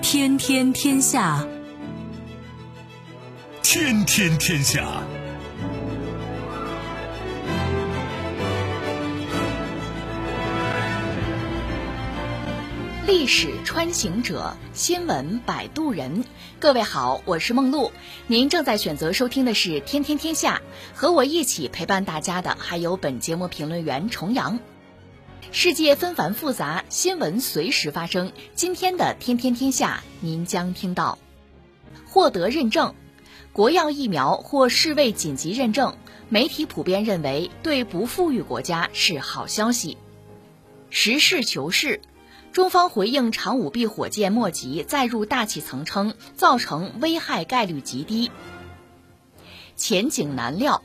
天天天下，天天天下。历史穿行者，新闻摆渡人。各位好，我是梦露。您正在选择收听的是《天天天下》，和我一起陪伴大家的还有本节目评论员重阳。世界纷繁复杂，新闻随时发生。今天的《天天天下》，您将听到：获得认证，国药疫苗获世卫紧急认证，媒体普遍认为对不富裕国家是好消息。实事求是。中方回应长五 B 火箭末级载入大气层称，造成危害概率极低。前景难料，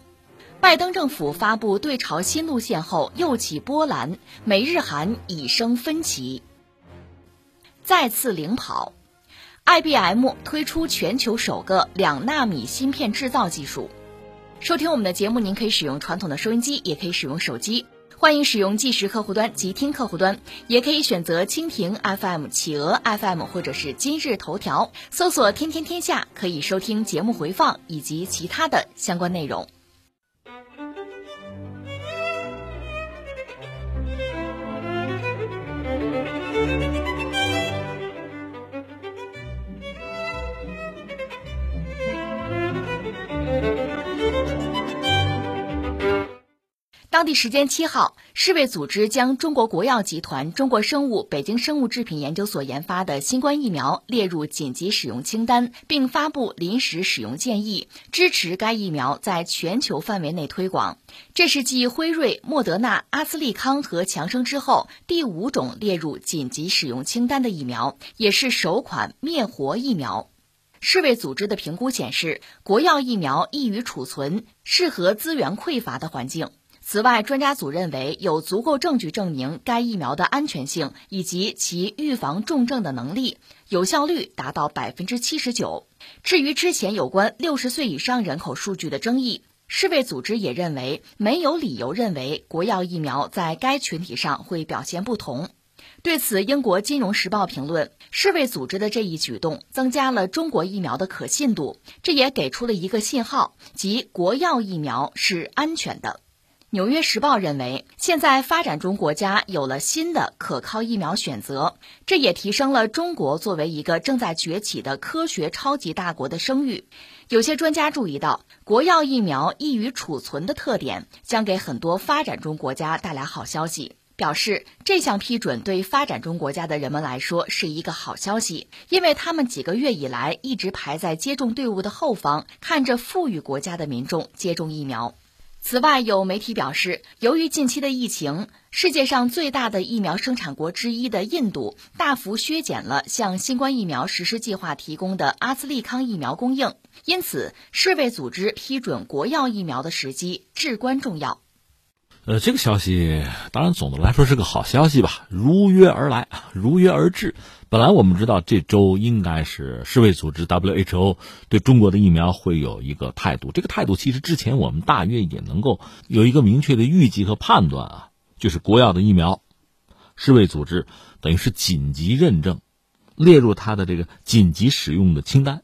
拜登政府发布对朝新路线后又起波澜，美日韩已生分歧。再次领跑，IBM 推出全球首个两纳米芯片制造技术。收听我们的节目，您可以使用传统的收音机，也可以使用手机。欢迎使用计时客户端及听客户端，也可以选择蜻蜓 FM、企鹅 FM 或者是今日头条，搜索“天天天下”，可以收听节目回放以及其他的相关内容。当地时间七号，世卫组织将中国国药集团、中国生物、北京生物制品研究所研发的新冠疫苗列入紧急使用清单，并发布临时使用建议，支持该疫苗在全球范围内推广。这是继辉瑞、莫德纳、阿斯利康和强生之后第五种列入紧急使用清单的疫苗，也是首款灭活疫苗。世卫组织的评估显示，国药疫苗易于储存，适合资源匮乏的环境。此外，专家组认为有足够证据证明该疫苗的安全性以及其预防重症的能力，有效率达到百分之七十九。至于之前有关六十岁以上人口数据的争议，世卫组织也认为没有理由认为国药疫苗在该群体上会表现不同。对此，英国《金融时报》评论，世卫组织的这一举动增加了中国疫苗的可信度，这也给出了一个信号，即国药疫苗是安全的。《纽约时报》认为，现在发展中国家有了新的可靠疫苗选择，这也提升了中国作为一个正在崛起的科学超级大国的声誉。有些专家注意到，国药疫苗易于储存的特点，将给很多发展中国家带来好消息。表示这项批准对发展中国家的人们来说是一个好消息，因为他们几个月以来一直排在接种队伍的后方，看着富裕国家的民众接种疫苗。此外，有媒体表示，由于近期的疫情，世界上最大的疫苗生产国之一的印度大幅削减了向新冠疫苗实施计划提供的阿斯利康疫苗供应，因此世卫组织批准国药疫苗的时机至关重要。呃，这个消息当然总的来说是个好消息吧，如约而来，如约而至。本来我们知道这周应该是世卫组织 WHO 对中国的疫苗会有一个态度，这个态度其实之前我们大约也能够有一个明确的预计和判断啊，就是国药的疫苗，世卫组织等于是紧急认证，列入它的这个紧急使用的清单。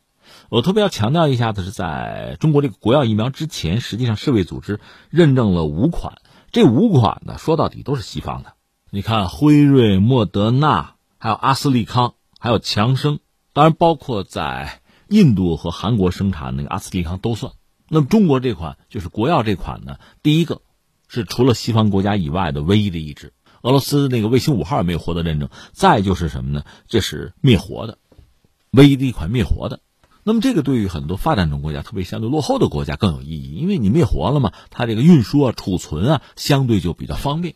我特别要强调一下的是，在中国这个国药疫苗之前，实际上世卫组织认证了五款。这五款呢，说到底都是西方的。你看，辉瑞、莫德纳，还有阿斯利康，还有强生，当然包括在印度和韩国生产那个阿斯利康都算。那么中国这款就是国药这款呢，第一个是除了西方国家以外的唯一的一支。俄罗斯那个卫星五号也没有获得认证。再就是什么呢？这是灭活的，唯一的一款灭活的。那么这个对于很多发展中国家，特别相对落后的国家更有意义，因为你灭活了嘛，它这个运输啊、储存啊，相对就比较方便。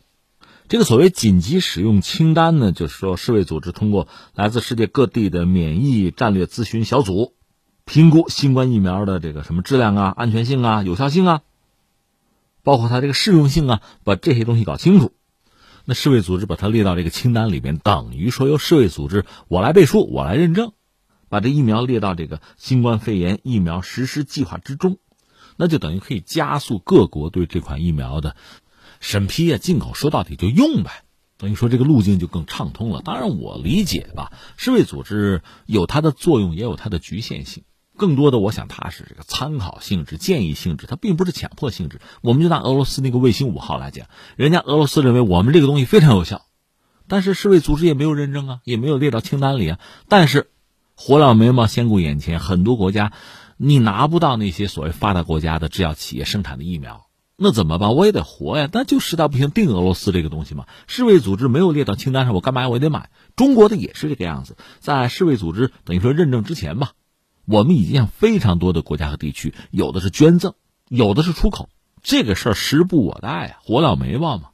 这个所谓紧急使用清单呢，就是说世卫组织通过来自世界各地的免疫战略咨询小组，评估新冠疫苗的这个什么质量啊、安全性啊、有效性啊，包括它这个适用性啊，把这些东西搞清楚。那世卫组织把它列到这个清单里面，等于说由世卫组织我来背书，我来认证。把这疫苗列到这个新冠肺炎疫苗实施计划之中，那就等于可以加速各国对这款疫苗的审批啊，进口说到底就用呗。等于说这个路径就更畅通了。当然，我理解吧，世卫组织有它的作用，也有它的局限性。更多的，我想它是这个参考性质、建议性质，它并不是强迫性质。我们就拿俄罗斯那个卫星五号来讲，人家俄罗斯认为我们这个东西非常有效，但是世卫组织也没有认证啊，也没有列到清单里啊。但是，火燎眉毛先顾眼前，很多国家你拿不到那些所谓发达国家的制药企业生产的疫苗。那怎么办？我也得活呀！那就实在不行，定俄罗斯这个东西嘛。世卫组织没有列到清单上，我干嘛我也得买。中国的也是这个样子，在世卫组织等于说认证之前吧，我们已经向非常多的国家和地区，有的是捐赠，有的是出口。这个事儿时不我待啊，火燎眉毛嘛，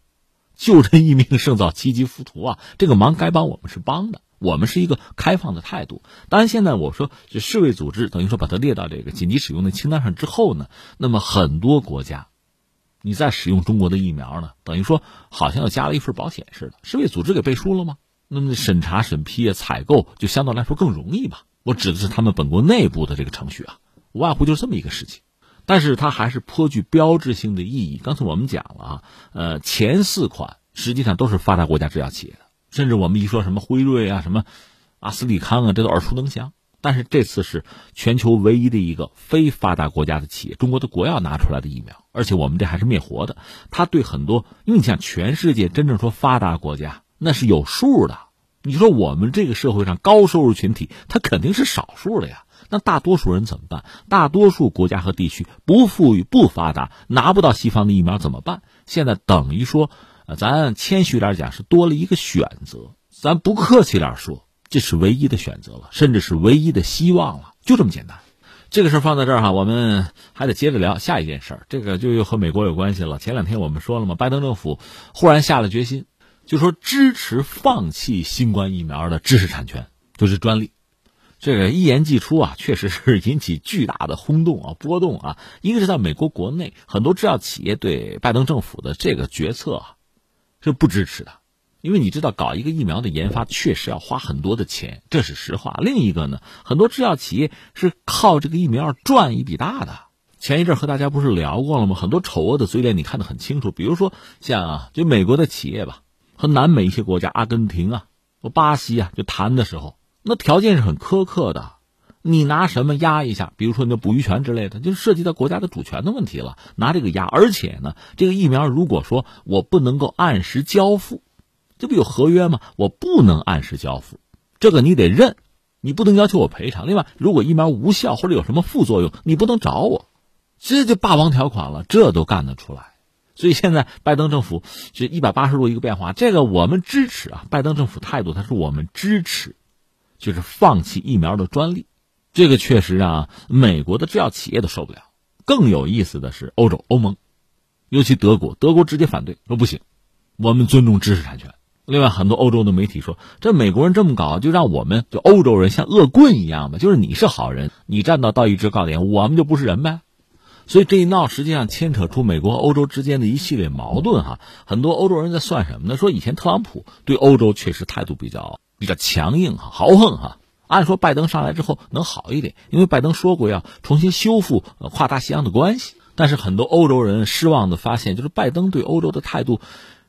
救人一命胜造七级浮屠啊！这个忙该帮我们是帮的，我们是一个开放的态度。当然，现在我说这世卫组织等于说把它列到这个紧急使用的清单上之后呢，那么很多国家。你在使用中国的疫苗呢，等于说好像又加了一份保险似的。世卫组织给背书了吗？那么审查、审批啊、采购就相对来说更容易吧？我指的是他们本国内部的这个程序啊，无外乎就是这么一个事情。但是它还是颇具标志性的意义。刚才我们讲了啊，呃，前四款实际上都是发达国家制药企业的，甚至我们一说什么辉瑞啊、什么阿斯利康啊，这都耳熟能详。但是这次是全球唯一的一个非发达国家的企业，中国的国药拿出来的疫苗，而且我们这还是灭活的。它对很多，因为你像全世界真正说发达国家，那是有数的。你说我们这个社会上高收入群体，它肯定是少数的呀。那大多数人怎么办？大多数国家和地区不富裕、不发达，拿不到西方的疫苗怎么办？现在等于说，啊，咱谦虚点讲，是多了一个选择。咱不客气点说。这是唯一的选择了，甚至是唯一的希望了，就这么简单。这个事儿放在这儿哈，我们还得接着聊下一件事儿。这个就又和美国有关系了。前两天我们说了嘛，拜登政府忽然下了决心，就说支持放弃新冠疫苗的知识产权，就是专利。这个一言既出啊，确实是引起巨大的轰动啊、波动啊。一个是在美国国内，很多制药企业对拜登政府的这个决策啊是不支持的。因为你知道，搞一个疫苗的研发确实要花很多的钱，这是实话。另一个呢，很多制药企业是靠这个疫苗赚一笔大的。前一阵和大家不是聊过了吗？很多丑恶的嘴脸你看得很清楚。比如说像啊，就美国的企业吧，和南美一些国家，阿根廷啊、巴西啊，就谈的时候，那条件是很苛刻的。你拿什么压一下？比如说你的捕鱼权之类的，就涉及到国家的主权的问题了。拿这个压，而且呢，这个疫苗如果说我不能够按时交付。这不有合约吗？我不能按时交付，这个你得认，你不能要求我赔偿。另外，如果疫苗无效或者有什么副作用，你不能找我，这就霸王条款了，这都干得出来。所以现在拜登政府是一百八十度一个变化，这个我们支持啊。拜登政府态度，他说我们支持，就是放弃疫苗的专利，这个确实让美国的制药企业都受不了。更有意思的是，欧洲欧盟，尤其德国，德国直接反对，说不行，我们尊重知识产权。另外，很多欧洲的媒体说，这美国人这么搞，就让我们就欧洲人像恶棍一样嘛，就是你是好人，你站到道义制高点，我们就不是人呗。所以这一闹，实际上牵扯出美国和欧洲之间的一系列矛盾哈。很多欧洲人在算什么呢？说以前特朗普对欧洲确实态度比较比较强硬哈，豪横哈。按说拜登上来之后能好一点，因为拜登说过要重新修复跨大西洋的关系。但是很多欧洲人失望的发现，就是拜登对欧洲的态度。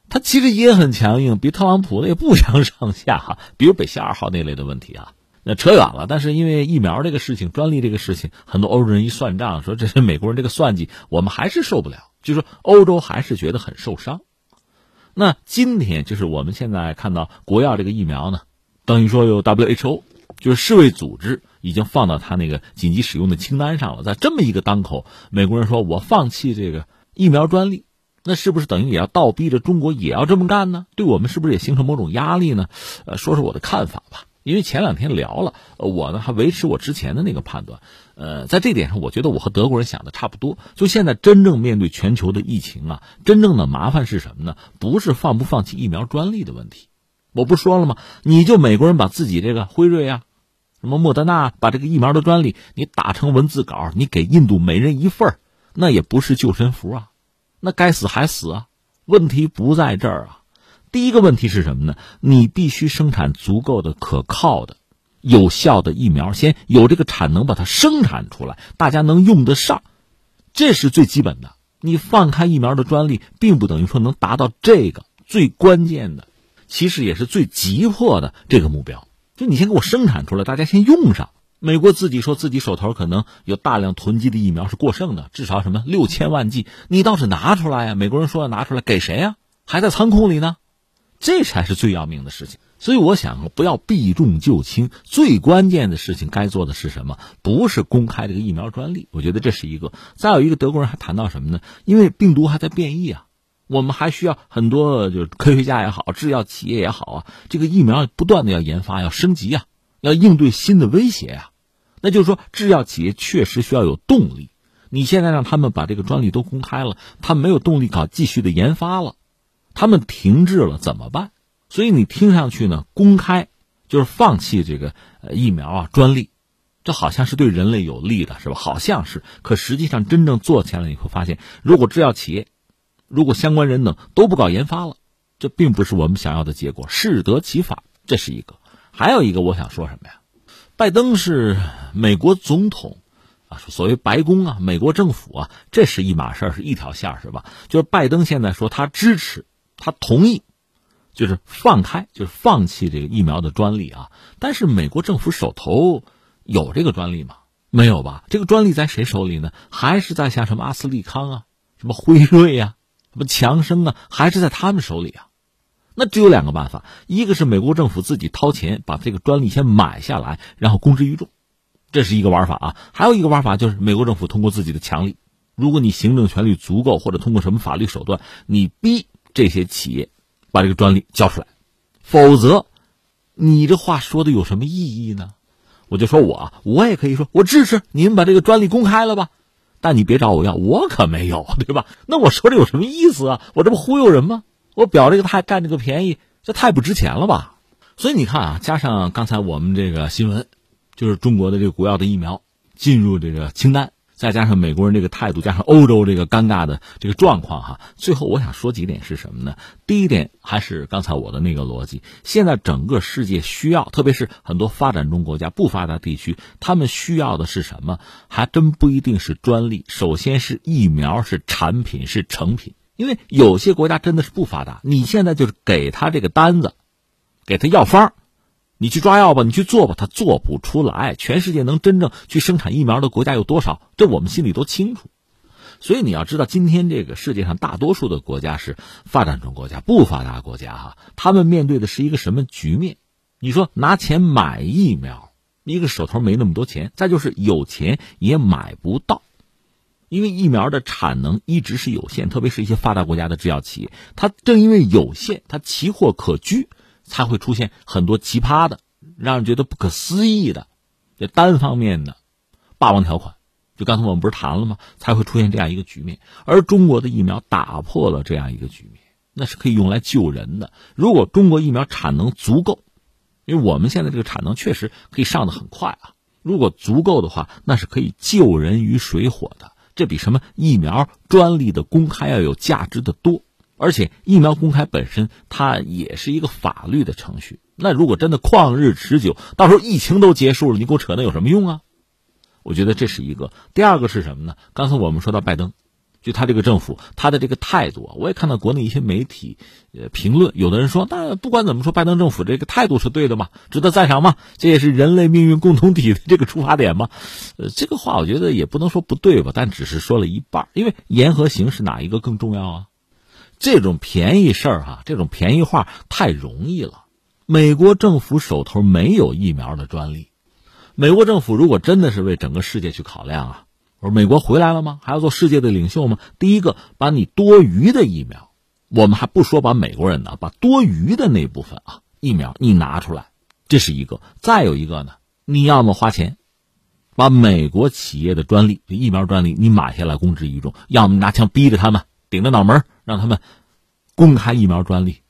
他其实也很强硬，比特朗普的也不相上下哈。比如北溪二号那类的问题啊，那扯远了。但是因为疫苗这个事情、专利这个事情，很多欧洲人一算账，说这是美国人这个算计，我们还是受不了。就是说，欧洲还是觉得很受伤。那今天就是我们现在看到国药这个疫苗呢，等于说有 WHO，就是世卫组织已经放到他那个紧急使用的清单上了。在这么一个当口，美国人说我放弃这个疫苗专利。那是不是等于也要倒逼着中国也要这么干呢？对我们是不是也形成某种压力呢？呃，说说我的看法吧。因为前两天聊了，我呢还维持我之前的那个判断。呃，在这点上，我觉得我和德国人想的差不多。就现在真正面对全球的疫情啊，真正的麻烦是什么呢？不是放不放弃疫苗专利的问题。我不说了吗？你就美国人把自己这个辉瑞啊，什么莫德纳，把这个疫苗的专利你打成文字稿，你给印度每人一份那也不是救身符啊。那该死还死啊！问题不在这儿啊。第一个问题是什么呢？你必须生产足够的可靠的、有效的疫苗，先有这个产能把它生产出来，大家能用得上。这是最基本的。你放开疫苗的专利，并不等于说能达到这个最关键的，其实也是最急迫的这个目标。就你先给我生产出来，大家先用上。美国自己说自己手头可能有大量囤积的疫苗是过剩的，至少什么六千万剂，你倒是拿出来呀！美国人说要拿出来，给谁呀？还在仓库里呢，这才是最要命的事情。所以我想，不要避重就轻，最关键的事情该做的是什么？不是公开这个疫苗专利，我觉得这是一个。再有一个，德国人还谈到什么呢？因为病毒还在变异啊，我们还需要很多就是科学家也好，制药企业也好啊，这个疫苗不断的要研发，要升级啊，要应对新的威胁啊。那就是说，制药企业确实需要有动力。你现在让他们把这个专利都公开了，他没有动力搞继续的研发了，他们停滞了怎么办？所以你听上去呢，公开就是放弃这个疫苗啊专利，这好像是对人类有利的，是吧？好像是，可实际上真正做起来，你会发现，如果制药企业，如果相关人等都不搞研发了，这并不是我们想要的结果，适得其反，这是一个。还有一个，我想说什么呀？拜登是美国总统啊，所谓白宫啊，美国政府啊，这是一码事儿，是一条线是吧？就是拜登现在说他支持，他同意。就是放开，就是放弃这个疫苗的专利啊！但是美国政府手头有这个专利吗？没有吧？这个专利在谁手里呢？还是在像什么阿斯利康啊、什么辉瑞呀、什么强生啊，还是在他们手里啊？那只有两个办法：一个是美国政府自己掏钱把这个专利先买下来，然后公之于众，这是一个玩法啊；还有一个玩法就是美国政府通过自己的强力，如果你行政权力足够，或者通过什么法律手段，你逼这些企业。把这个专利交出来，否则，你这话说的有什么意义呢？我就说我，我也可以说，我支持你们把这个专利公开了吧，但你别找我要，我可没有，对吧？那我说这有什么意思啊？我这不忽悠人吗？我表这个态，占这个便宜，这太不值钱了吧？所以你看啊，加上刚才我们这个新闻，就是中国的这个国药的疫苗进入这个清单。再加上美国人这个态度，加上欧洲这个尴尬的这个状况哈，最后我想说几点是什么呢？第一点还是刚才我的那个逻辑，现在整个世界需要，特别是很多发展中国家、不发达地区，他们需要的是什么？还真不一定是专利，首先是疫苗，是产品，是成品。因为有些国家真的是不发达，你现在就是给他这个单子，给他药方。你去抓药吧，你去做吧，他做不出来。全世界能真正去生产疫苗的国家有多少？这我们心里都清楚。所以你要知道，今天这个世界上大多数的国家是发展中国家、不发达国家哈，他们面对的是一个什么局面？你说拿钱买疫苗，一个手头没那么多钱，再就是有钱也买不到，因为疫苗的产能一直是有限，特别是一些发达国家的制药企业，它正因为有限，它奇货可居。才会出现很多奇葩的、让人觉得不可思议的、这单方面的霸王条款。就刚才我们不是谈了吗？才会出现这样一个局面。而中国的疫苗打破了这样一个局面，那是可以用来救人的。如果中国疫苗产能足够，因为我们现在这个产能确实可以上的很快啊。如果足够的话，那是可以救人于水火的。这比什么疫苗专利的公开要有价值的多。而且疫苗公开本身，它也是一个法律的程序。那如果真的旷日持久，到时候疫情都结束了，你给我扯那有什么用啊？我觉得这是一个。第二个是什么呢？刚才我们说到拜登，就他这个政府，他的这个态度，我也看到国内一些媒体呃评论，有的人说，那不管怎么说，拜登政府这个态度是对的嘛，值得赞赏嘛，这也是人类命运共同体的这个出发点嘛。呃，这个话我觉得也不能说不对吧，但只是说了一半，因为言和行是哪一个更重要啊？这种便宜事儿哈，这种便宜话太容易了。美国政府手头没有疫苗的专利，美国政府如果真的是为整个世界去考量啊，我说美国回来了吗？还要做世界的领袖吗？第一个，把你多余的疫苗，我们还不说把美国人呢，把多余的那部分啊疫苗你拿出来，这是一个。再有一个呢，你要么花钱，把美国企业的专利，疫苗专利你买下来公之于众，要么拿枪逼着他们。顶着脑门儿让他们公开疫苗专利，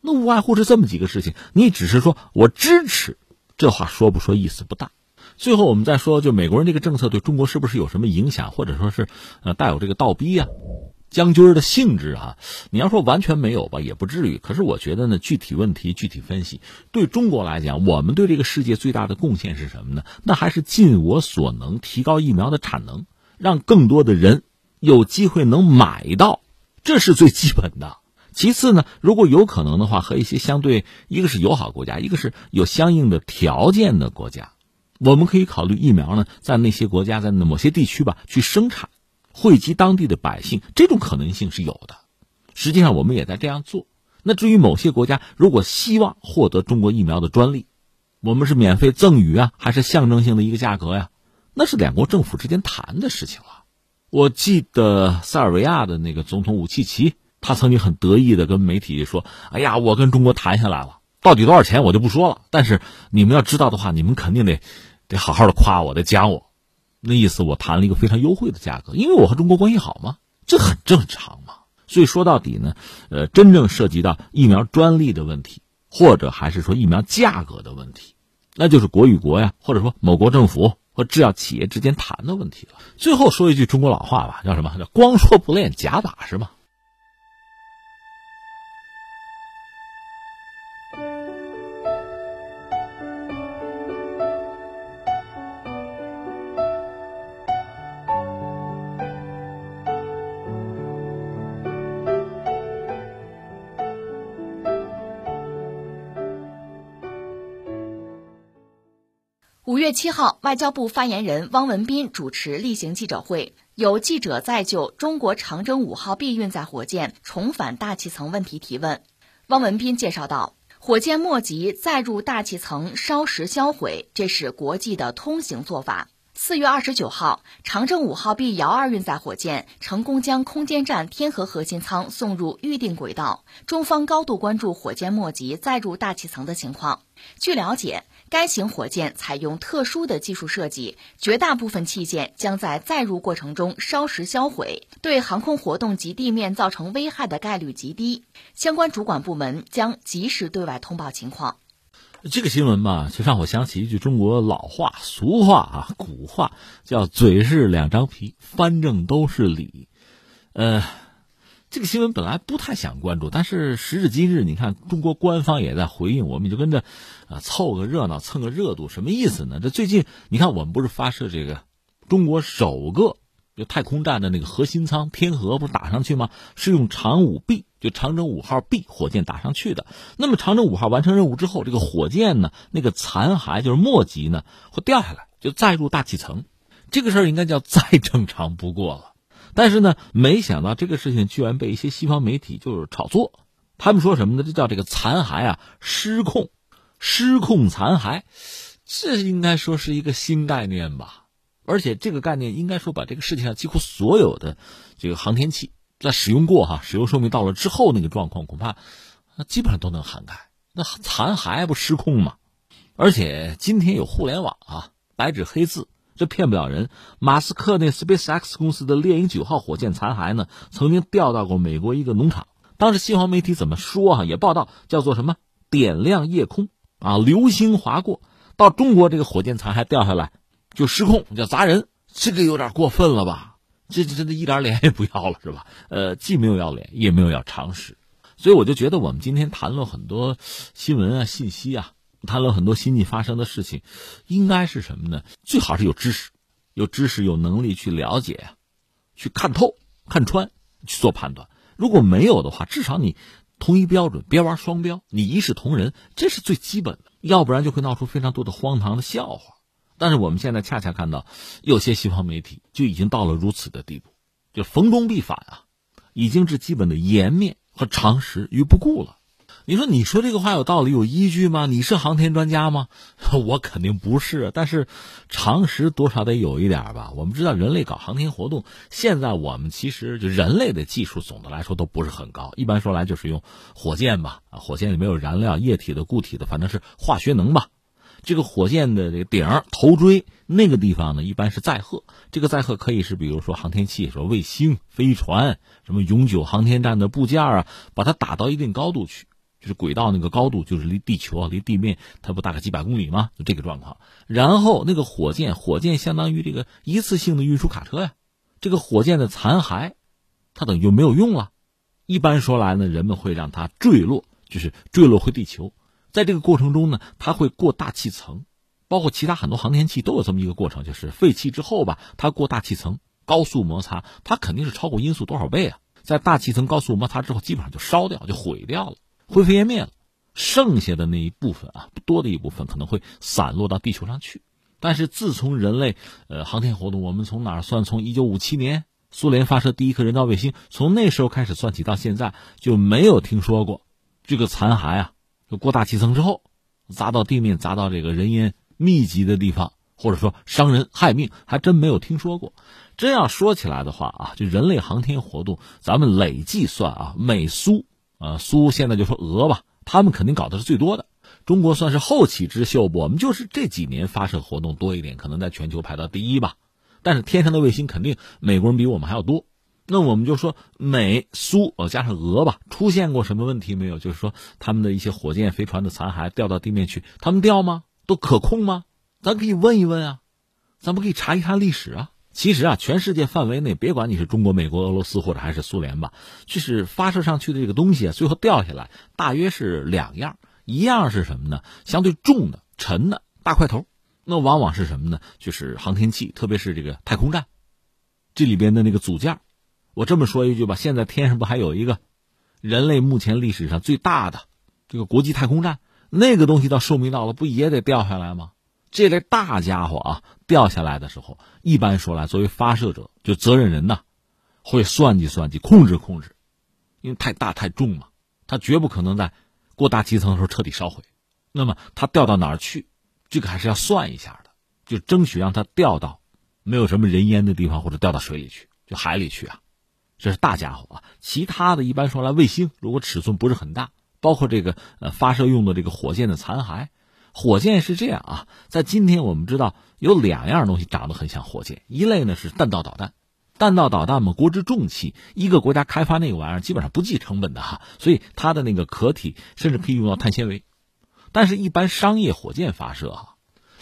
那无外乎是这么几个事情。你只是说我支持，这话说不说意思不大。最后我们再说，就美国人这个政策对中国是不是有什么影响，或者说是呃带有这个倒逼啊、将军的性质啊？你要说完全没有吧，也不至于。可是我觉得呢，具体问题具体分析。对中国来讲，我们对这个世界最大的贡献是什么呢？那还是尽我所能提高疫苗的产能，让更多的人。有机会能买到，这是最基本的。其次呢，如果有可能的话，和一些相对一个是友好国家，一个是有相应的条件的国家，我们可以考虑疫苗呢，在那些国家在某些地区吧去生产，惠及当地的百姓，这种可能性是有的。实际上，我们也在这样做。那至于某些国家如果希望获得中国疫苗的专利，我们是免费赠予啊，还是象征性的一个价格呀？那是两国政府之间谈的事情了。我记得塞尔维亚的那个总统武契奇。他曾经很得意的跟媒体说：“哎呀，我跟中国谈下来了，到底多少钱我就不说了。但是你们要知道的话，你们肯定得得好好的夸我，得讲我。那意思我谈了一个非常优惠的价格，因为我和中国关系好嘛，这很正常嘛。所以说到底呢，呃，真正涉及到疫苗专利的问题，或者还是说疫苗价格的问题，那就是国与国呀，或者说某国政府和制药企业之间谈的问题了。最后说一句中国老话吧，叫什么？叫光说不练，假打是吗？”月七号，外交部发言人汪文斌主持例行记者会，有记者在就中国长征五号 B 运载火箭重返大气层问题提问。汪文斌介绍道，火箭末级再入大气层烧蚀销毁，这是国际的通行做法。四月二十九号，长征五号 B 遥二运载火箭成功将空间站天河核心舱送入预定轨道，中方高度关注火箭末级再入大气层的情况。据了解。该型火箭采用特殊的技术设计，绝大部分器件将在载入过程中烧蚀销毁，对航空活动及地面造成危害的概率极低。相关主管部门将及时对外通报情况。这个新闻吧，就让我想起一句中国老话、俗话啊，古话叫“嘴是两张皮，翻正都是理”。呃。这个新闻本来不太想关注，但是时至今日，你看中国官方也在回应，我们就跟着啊凑个热闹，蹭个热度，什么意思呢？这最近你看，我们不是发射这个中国首个就太空站的那个核心舱天河不是打上去吗？是用长五 B 就长征五号 B 火箭打上去的。那么长征五号完成任务之后，这个火箭呢，那个残骸就是末级呢会掉下来，就再入大气层。这个事儿应该叫再正常不过了。但是呢，没想到这个事情居然被一些西方媒体就是炒作。他们说什么呢？这叫这个残骸啊失控，失控残骸，这应该说是一个新概念吧。而且这个概念应该说把这个世界上几乎所有的这个航天器在使用过哈，使用寿命到了之后那个状况，恐怕基本上都能涵盖。那残骸不失控吗？而且今天有互联网啊，白纸黑字。这骗不了人。马斯克那 SpaceX 公司的猎鹰九号火箭残骸呢，曾经掉到过美国一个农场。当时西方媒体怎么说啊？也报道叫做什么“点亮夜空”啊，流星划过。到中国这个火箭残骸掉下来就失控，叫砸人，这个有点过分了吧？这这这一点脸也不要了是吧？呃，既没有要脸，也没有要常识。所以我就觉得我们今天谈论很多新闻啊、信息啊。谈论很多新近发生的事情，应该是什么呢？最好是有知识，有知识有能力去了解，去看透、看穿，去做判断。如果没有的话，至少你同一标准，别玩双标，你一视同仁，这是最基本的。要不然就会闹出非常多的荒唐的笑话。但是我们现在恰恰看到，有些西方媒体就已经到了如此的地步，就逢中必反啊，已经是基本的颜面和常识于不顾了。你说你说这个话有道理有依据吗？你是航天专家吗？我肯定不是，但是常识多少得有一点吧。我们知道人类搞航天活动，现在我们其实就人类的技术总的来说都不是很高。一般说来就是用火箭吧，啊，火箭里面有燃料，液体的、固体的，反正是化学能吧。这个火箭的这个顶头锥那个地方呢，一般是载荷。这个载荷可以是比如说航天器、说卫星、飞船、什么永久航天站的部件啊，把它打到一定高度去。就是轨道那个高度，就是离地球啊，离地面它不大概几百公里吗？就这个状况。然后那个火箭，火箭相当于这个一次性的运输卡车呀。这个火箭的残骸，它等于就没有用了。一般说来呢，人们会让它坠落，就是坠落回地球。在这个过程中呢，它会过大气层，包括其他很多航天器都有这么一个过程，就是废弃之后吧，它过大气层，高速摩擦，它肯定是超过音速多少倍啊！在大气层高速摩擦之后，基本上就烧掉，就毁掉了，灰飞烟灭了。剩下的那一部分啊，不多的一部分可能会散落到地球上去。但是自从人类呃航天活动，我们从哪儿算？从一九五七年苏联发射第一颗人造卫星，从那时候开始算起到现在，就没有听说过这个残骸啊，就过大气层之后砸到地面，砸到这个人烟密集的地方，或者说伤人害命，还真没有听说过。真要说起来的话啊，就人类航天活动，咱们累计算啊，美苏呃苏现在就说俄吧。他们肯定搞的是最多的，中国算是后起之秀不？我们就是这几年发射活动多一点，可能在全球排到第一吧。但是天上的卫星肯定美国人比我们还要多。那我们就说美苏呃加上俄吧，出现过什么问题没有？就是说他们的一些火箭、飞船的残骸掉到地面去，他们掉吗？都可控吗？咱可以问一问啊，咱们可以查一查历史啊。其实啊，全世界范围内，别管你是中国、美国、俄罗斯或者还是苏联吧，就是发射上去的这个东西啊，最后掉下来大约是两样，一样是什么呢？相对重的、沉的大块头，那往往是什么呢？就是航天器，特别是这个太空站，这里边的那个组件。我这么说一句吧，现在天上不还有一个人类目前历史上最大的这个国际太空站？那个东西到寿命到了，不也得掉下来吗？这类大家伙啊，掉下来的时候，一般说来，作为发射者，就责任人呐，会算计算计，控制控制，因为太大太重嘛，他绝不可能在过大气层的时候彻底烧毁。那么他掉到哪儿去，这个还是要算一下的，就争取让它掉到没有什么人烟的地方，或者掉到水里去，就海里去啊。这是大家伙啊，其他的一般说来，卫星如果尺寸不是很大，包括这个呃发射用的这个火箭的残骸。火箭是这样啊，在今天我们知道有两样东西长得很像火箭，一类呢是弹道导弹，弹道导弹嘛，国之重器，一个国家开发那个玩意儿基本上不计成本的哈，所以它的那个壳体甚至可以用到碳纤维，但是，一般商业火箭发射啊，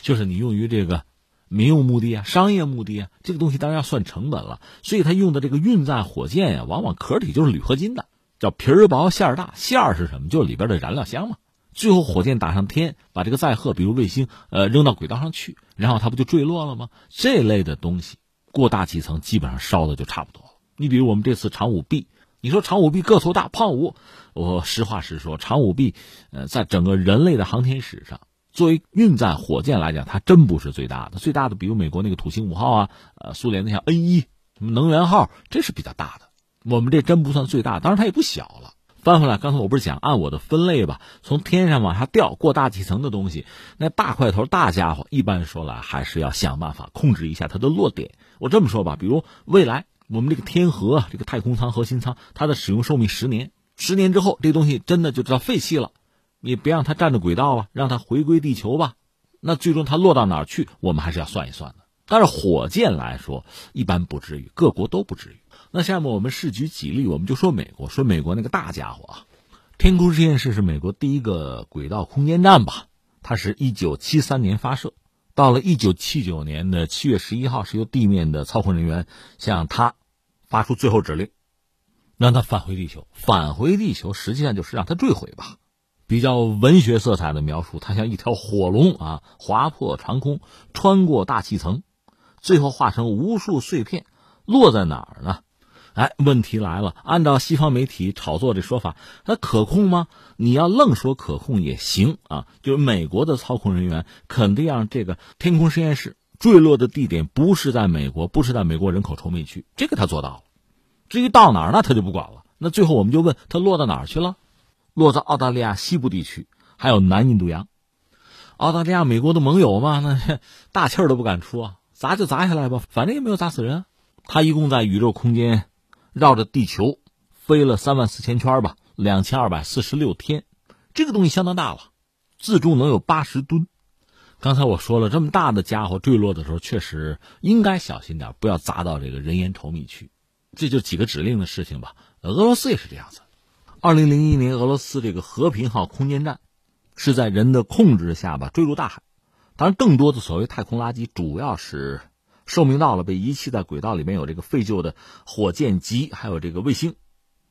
就是你用于这个民用目的啊、商业目的啊，这个东西当然要算成本了，所以它用的这个运载火箭呀，往往壳体就是铝合金的，叫皮儿薄馅儿大，馅儿是什么？就是里边的燃料箱嘛。最后，火箭打上天，把这个载荷，比如卫星，呃，扔到轨道上去，然后它不就坠落了吗？这类的东西过大气层，基本上烧的就差不多了。你比如我们这次长五 B，你说长五 B 个头大，胖五，我实话实说，长五 B，呃，在整个人类的航天史上，作为运载火箭来讲，它真不是最大的。最大的，比如美国那个土星五号啊，呃，苏联的像 N 一什么能源号，这是比较大的。我们这真不算最大，当然它也不小了。翻回来，刚才我不是讲按我的分类吧？从天上往下掉过大气层的东西，那大块头大家伙，一般说来还是要想办法控制一下它的落点。我这么说吧，比如未来我们这个天河啊这个太空舱、核心舱，它的使用寿命十年，十年之后这东西真的就知道废弃了，你别让它占着轨道了，让它回归地球吧。那最终它落到哪儿去，我们还是要算一算的。但是火箭来说，一般不至于，各国都不至于。那下面我们试举几例，我们就说美国，说美国那个大家伙啊，天空实验室是美国第一个轨道空间站吧？它是一九七三年发射，到了一九七九年的七月十一号，是由地面的操控人员向它发出最后指令，让它返回地球。返回地球实际上就是让它坠毁吧？比较文学色彩的描述，它像一条火龙啊，划破长空，穿过大气层，最后化成无数碎片，落在哪儿呢？哎，问题来了。按照西方媒体炒作这说法，它可控吗？你要愣说可控也行啊。就是美国的操控人员肯定让这个天空实验室坠落的地点不是在美国，不是在美国人口稠密区，这个他做到了。至于到哪儿，那他就不管了。那最后我们就问他落到哪儿去了？落在澳大利亚西部地区，还有南印度洋。澳大利亚美国的盟友嘛，那大气儿都不敢出啊，砸就砸下来吧，反正也没有砸死人。他一共在宇宙空间。绕着地球飞了三万四千圈吧，两千二百四十六天，这个东西相当大了，自重能有八十吨。刚才我说了，这么大的家伙坠落的时候，确实应该小心点，不要砸到这个人烟稠密区。这就几个指令的事情吧。俄罗斯也是这样子。二零零一年，俄罗斯这个和平号空间站是在人的控制下吧坠入大海。当然，更多的所谓太空垃圾，主要是。寿命到了，被遗弃在轨道里面有这个废旧的火箭级，还有这个卫星，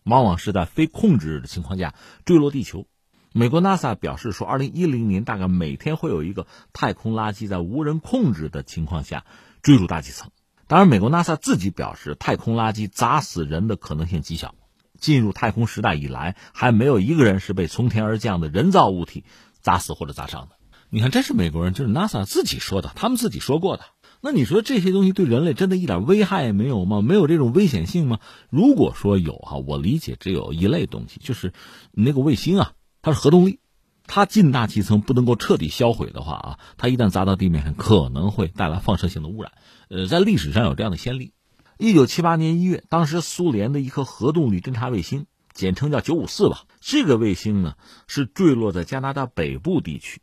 往往是在非控制的情况下坠落地球。美国 NASA 表示说，二零一零年大概每天会有一个太空垃圾在无人控制的情况下坠入大气层。当然，美国 NASA 自己表示，太空垃圾砸死人的可能性极小。进入太空时代以来，还没有一个人是被从天而降的人造物体砸死或者砸伤的。你看，这是美国人，就是 NASA 自己说的，他们自己说过的。那你说这些东西对人类真的一点危害也没有吗？没有这种危险性吗？如果说有哈，我理解只有一类东西，就是那个卫星啊，它是核动力，它进大气层不能够彻底销毁的话啊，它一旦砸到地面上，可能会带来放射性的污染。呃，在历史上有这样的先例。一九七八年一月，当时苏联的一颗核动力侦察卫星，简称叫九五四吧，这个卫星呢是坠落在加拿大北部地区，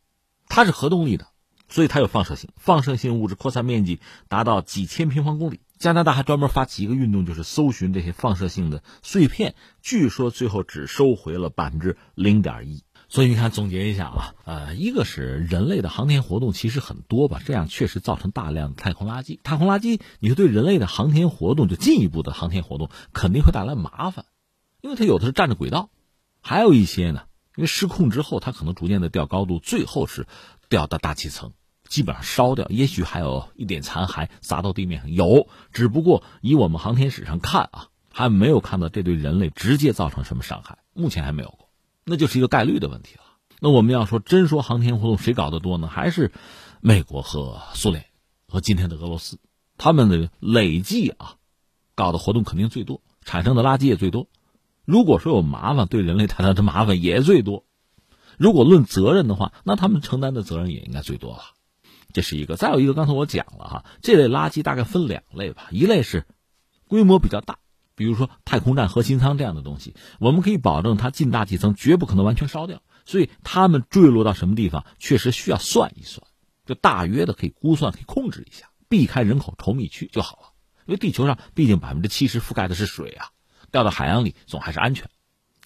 它是核动力的。所以它有放射性，放射性物质扩散面积达到几千平方公里。加拿大还专门发起一个运动，就是搜寻这些放射性的碎片。据说最后只收回了百分之零点一。所以你看，总结一下啊，呃，一个是人类的航天活动其实很多吧，这样确实造成大量的太空垃圾。太空垃圾，你说对人类的航天活动，就进一步的航天活动肯定会带来麻烦，因为它有的是占着轨道，还有一些呢，因为失控之后，它可能逐渐的掉高度，最后是。掉到大气层，基本上烧掉，也许还有一点残骸砸到地面上。有，只不过以我们航天史上看啊，还没有看到这对人类直接造成什么伤害，目前还没有过，那就是一个概率的问题了。那我们要说真说航天活动谁搞得多呢？还是美国和苏联和今天的俄罗斯，他们的累计啊搞的活动肯定最多，产生的垃圾也最多。如果说有麻烦，对人类带来的麻烦也最多。如果论责任的话，那他们承担的责任也应该最多了。这是一个。再有一个，刚才我讲了哈，这类垃圾大概分两类吧。一类是规模比较大，比如说太空站核心舱这样的东西，我们可以保证它进大气层绝不可能完全烧掉，所以它们坠落到什么地方，确实需要算一算，就大约的可以估算、可以控制一下，避开人口稠密区就好了。因为地球上毕竟百分之七十覆盖的是水啊，掉到海洋里总还是安全。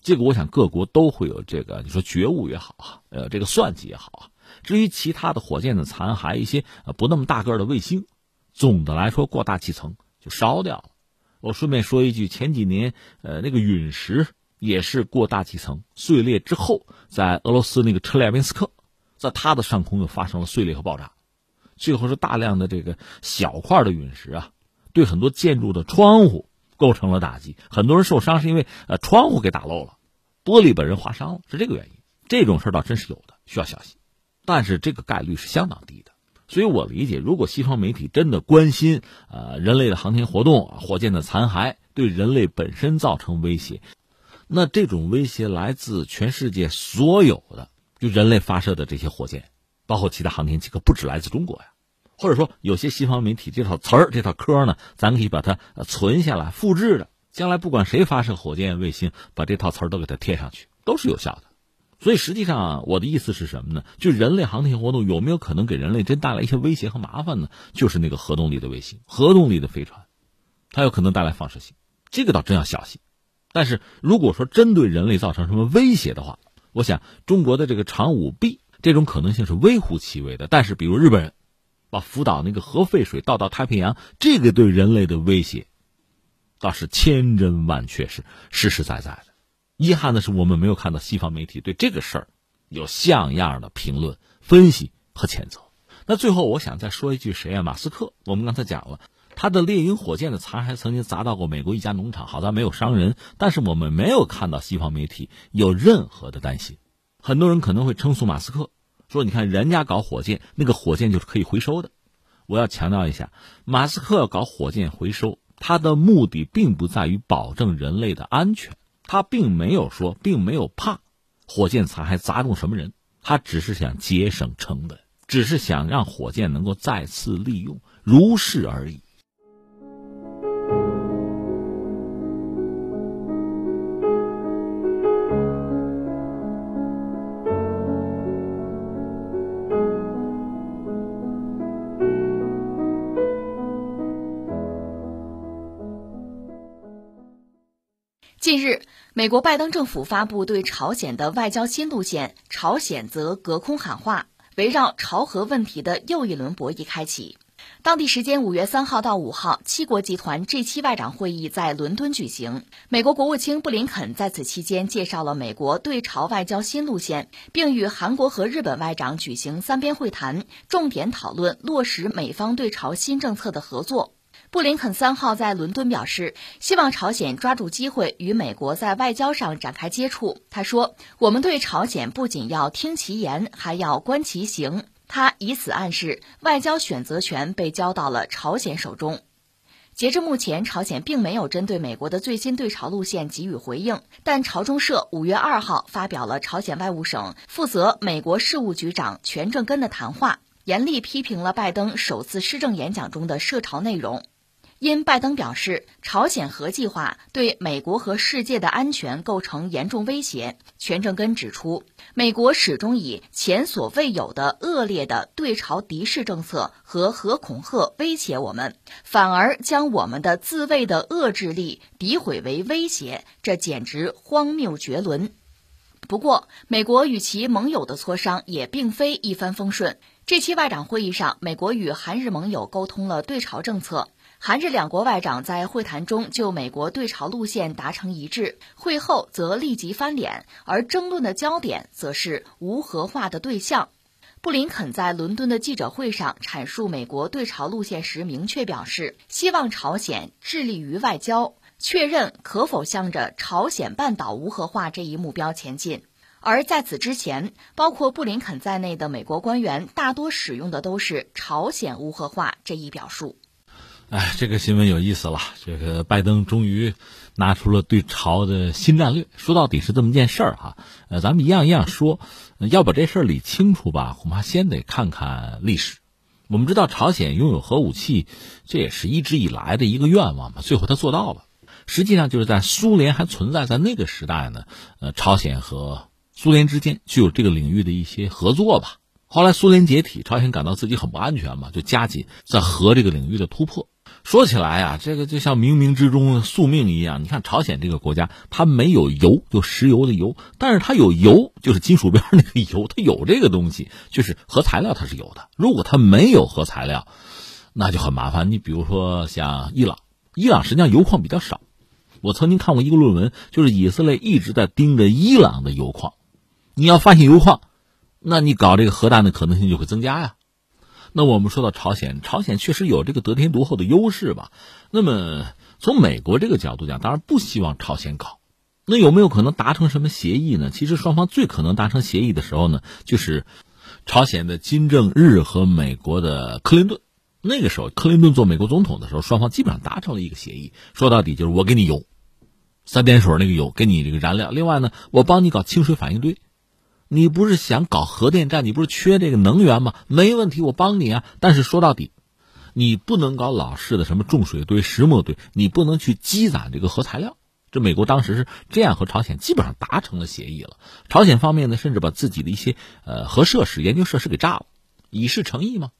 这个我想各国都会有这个，你说觉悟也好啊，呃，这个算计也好啊。至于其他的火箭的残骸，一些呃不那么大个的卫星，总的来说过大气层就烧掉了。我顺便说一句，前几年呃那个陨石也是过大气层碎裂之后，在俄罗斯那个车列宾斯克，在它的上空又发生了碎裂和爆炸，最后是大量的这个小块的陨石啊，对很多建筑的窗户。构成了打击，很多人受伤是因为呃窗户给打漏了，玻璃本人划伤了，是这个原因。这种事倒真是有的，需要小心，但是这个概率是相当低的。所以我理解，如果西方媒体真的关心呃人类的航天活动，火箭的残骸对人类本身造成威胁，那这种威胁来自全世界所有的就人类发射的这些火箭，包括其他航天器，可不止来自中国呀。或者说，有些西方媒体这套词儿、这套科呢，咱可以把它存下来、复制的，将来不管谁发射火箭、卫星，把这套词儿都给它贴上去，都是有效的。所以实际上，我的意思是什么呢？就人类航天活动有没有可能给人类真带来一些威胁和麻烦呢？就是那个核动力的卫星、核动力的飞船，它有可能带来放射性，这个倒真要小心。但是如果说针对人类造成什么威胁的话，我想中国的这个长五 B 这种可能性是微乎其微的。但是比如日本人。把福岛那个核废水倒到太平洋，这个对人类的威胁，倒是千真万确，是实实在在的。遗憾的是，我们没有看到西方媒体对这个事儿有像样的评论、分析和谴责。那最后，我想再说一句，谁啊？马斯克。我们刚才讲了，他的猎鹰火箭的残骸曾经砸到过美国一家农场，好在没有伤人。但是我们没有看到西方媒体有任何的担心。很多人可能会称颂马斯克。说，你看人家搞火箭，那个火箭就是可以回收的。我要强调一下，马斯克搞火箭回收，他的目的并不在于保证人类的安全，他并没有说，并没有怕火箭残骸砸中什么人，他只是想节省成本，只是想让火箭能够再次利用，如是而已。近日，美国拜登政府发布对朝鲜的外交新路线，朝鲜则隔空喊话，围绕朝核问题的又一轮博弈开启。当地时间五月三号到五号，七国集团 G7 外长会议在伦敦举行。美国国务卿布林肯在此期间介绍了美国对朝外交新路线，并与韩国和日本外长举行三边会谈，重点讨论落实美方对朝新政策的合作。布林肯三号在伦敦表示，希望朝鲜抓住机会与美国在外交上展开接触。他说：“我们对朝鲜不仅要听其言，还要观其行。”他以此暗示，外交选择权被交到了朝鲜手中。截至目前，朝鲜并没有针对美国的最新对朝路线给予回应。但朝中社五月二号发表了朝鲜外务省负责美国事务局长全正根的谈话，严厉批评了拜登首次施政演讲中的涉朝内容。因拜登表示，朝鲜核计划对美国和世界的安全构成严重威胁。全正根指出，美国始终以前所未有的恶劣的对朝敌视政策和核恐吓威胁我们，反而将我们的自卫的遏制力诋毁为威胁，这简直荒谬绝伦。不过，美国与其盟友的磋商也并非一帆风顺。这期外长会议上，美国与韩日盟友沟通了对朝政策。韩日两国外长在会谈中就美国对朝路线达成一致，会后则立即翻脸，而争论的焦点则是无核化的对象。布林肯在伦敦的记者会上阐述美国对朝路线时，明确表示希望朝鲜致力于外交，确认可否向着朝鲜半岛无核化这一目标前进。而在此之前，包括布林肯在内的美国官员大多使用的都是“朝鲜无核化”这一表述。哎，这个新闻有意思了。这个拜登终于拿出了对朝的新战略，说到底是这么件事儿哈。呃，咱们一样一样说，要把这事儿理清楚吧，恐怕先得看看历史。我们知道朝鲜拥有核武器，这也是一直以来的一个愿望嘛。最后他做到了。实际上就是在苏联还存在在那个时代呢，呃，朝鲜和苏联之间就有这个领域的一些合作吧。后来苏联解体，朝鲜感到自己很不安全嘛，就加紧在核这个领域的突破。说起来啊，这个就像冥冥之中宿命一样。你看朝鲜这个国家，它没有油，就石油的油，但是它有油，就是金属边那个油，它有这个东西，就是核材料它是有的。如果它没有核材料，那就很麻烦。你比如说像伊朗，伊朗实际上油矿比较少。我曾经看过一个论文，就是以色列一直在盯着伊朗的油矿。你要发现油矿，那你搞这个核弹的可能性就会增加呀。那我们说到朝鲜，朝鲜确实有这个得天独厚的优势吧？那么从美国这个角度讲，当然不希望朝鲜搞。那有没有可能达成什么协议呢？其实双方最可能达成协议的时候呢，就是朝鲜的金正日和美国的克林顿。那个时候，克林顿做美国总统的时候，双方基本上达成了一个协议。说到底就是我给你油，三点水那个油给你这个燃料，另外呢，我帮你搞清水反应堆。你不是想搞核电站？你不是缺这个能源吗？没问题，我帮你啊。但是说到底，你不能搞老式的什么重水堆、石墨堆，你不能去积攒这个核材料。这美国当时是这样和朝鲜基本上达成了协议了。朝鲜方面呢，甚至把自己的一些呃核设施、研究设施给炸了，以示诚意嘛。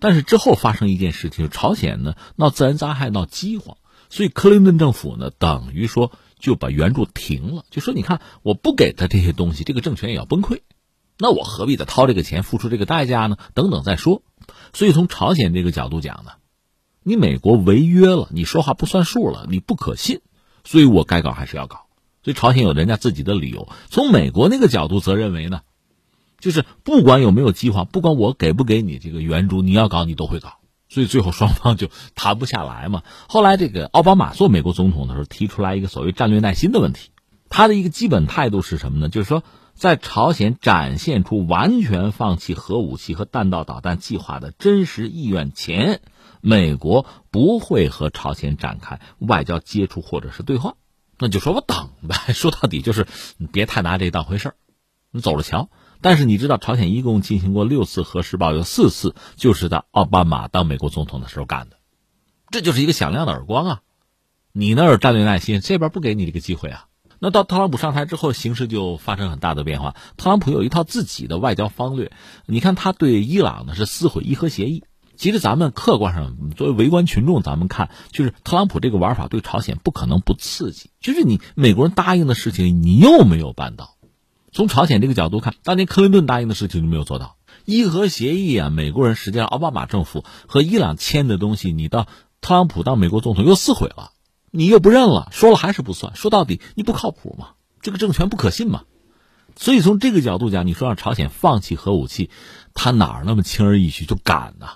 但是之后发生一件事情，朝鲜呢闹自然灾害、闹饥荒，所以克林顿政府呢等于说。就把援助停了，就说你看，我不给他这些东西，这个政权也要崩溃，那我何必再掏这个钱，付出这个代价呢？等等再说。所以从朝鲜这个角度讲呢，你美国违约了，你说话不算数了，你不可信，所以我该搞还是要搞。所以朝鲜有人家自己的理由。从美国那个角度则认为呢，就是不管有没有计划，不管我给不给你这个援助，你要搞你都会搞。所以最后双方就谈不下来嘛。后来这个奥巴马做美国总统的时候提出来一个所谓战略耐心的问题，他的一个基本态度是什么呢？就是说，在朝鲜展现出完全放弃核武器和弹道导弹计划的真实意愿前，美国不会和朝鲜展开外交接触或者是对话。那就说我等呗。说到底就是你别太拿这当回事儿，你走着瞧。但是你知道，朝鲜一共进行过六次核试爆，有四次就是在奥巴马当美国总统的时候干的，这就是一个响亮的耳光啊！你那儿战略耐心，这边不给你这个机会啊。那到特朗普上台之后，形势就发生很大的变化。特朗普有一套自己的外交方略，你看他对伊朗呢是撕毁伊核协议。其实咱们客观上作为围观群众，咱们看就是特朗普这个玩法对朝鲜不可能不刺激，就是你美国人答应的事情，你又没有办到。从朝鲜这个角度看，当年克林顿答应的事情就没有做到。伊核协议啊，美国人实际上奥巴马政府和伊朗签的东西，你到特朗普当美国总统又撕毁了，你又不认了，说了还是不算。说到底，你不靠谱嘛，这个政权不可信嘛。所以从这个角度讲，你说让朝鲜放弃核武器，他哪儿那么轻而易举就敢呢？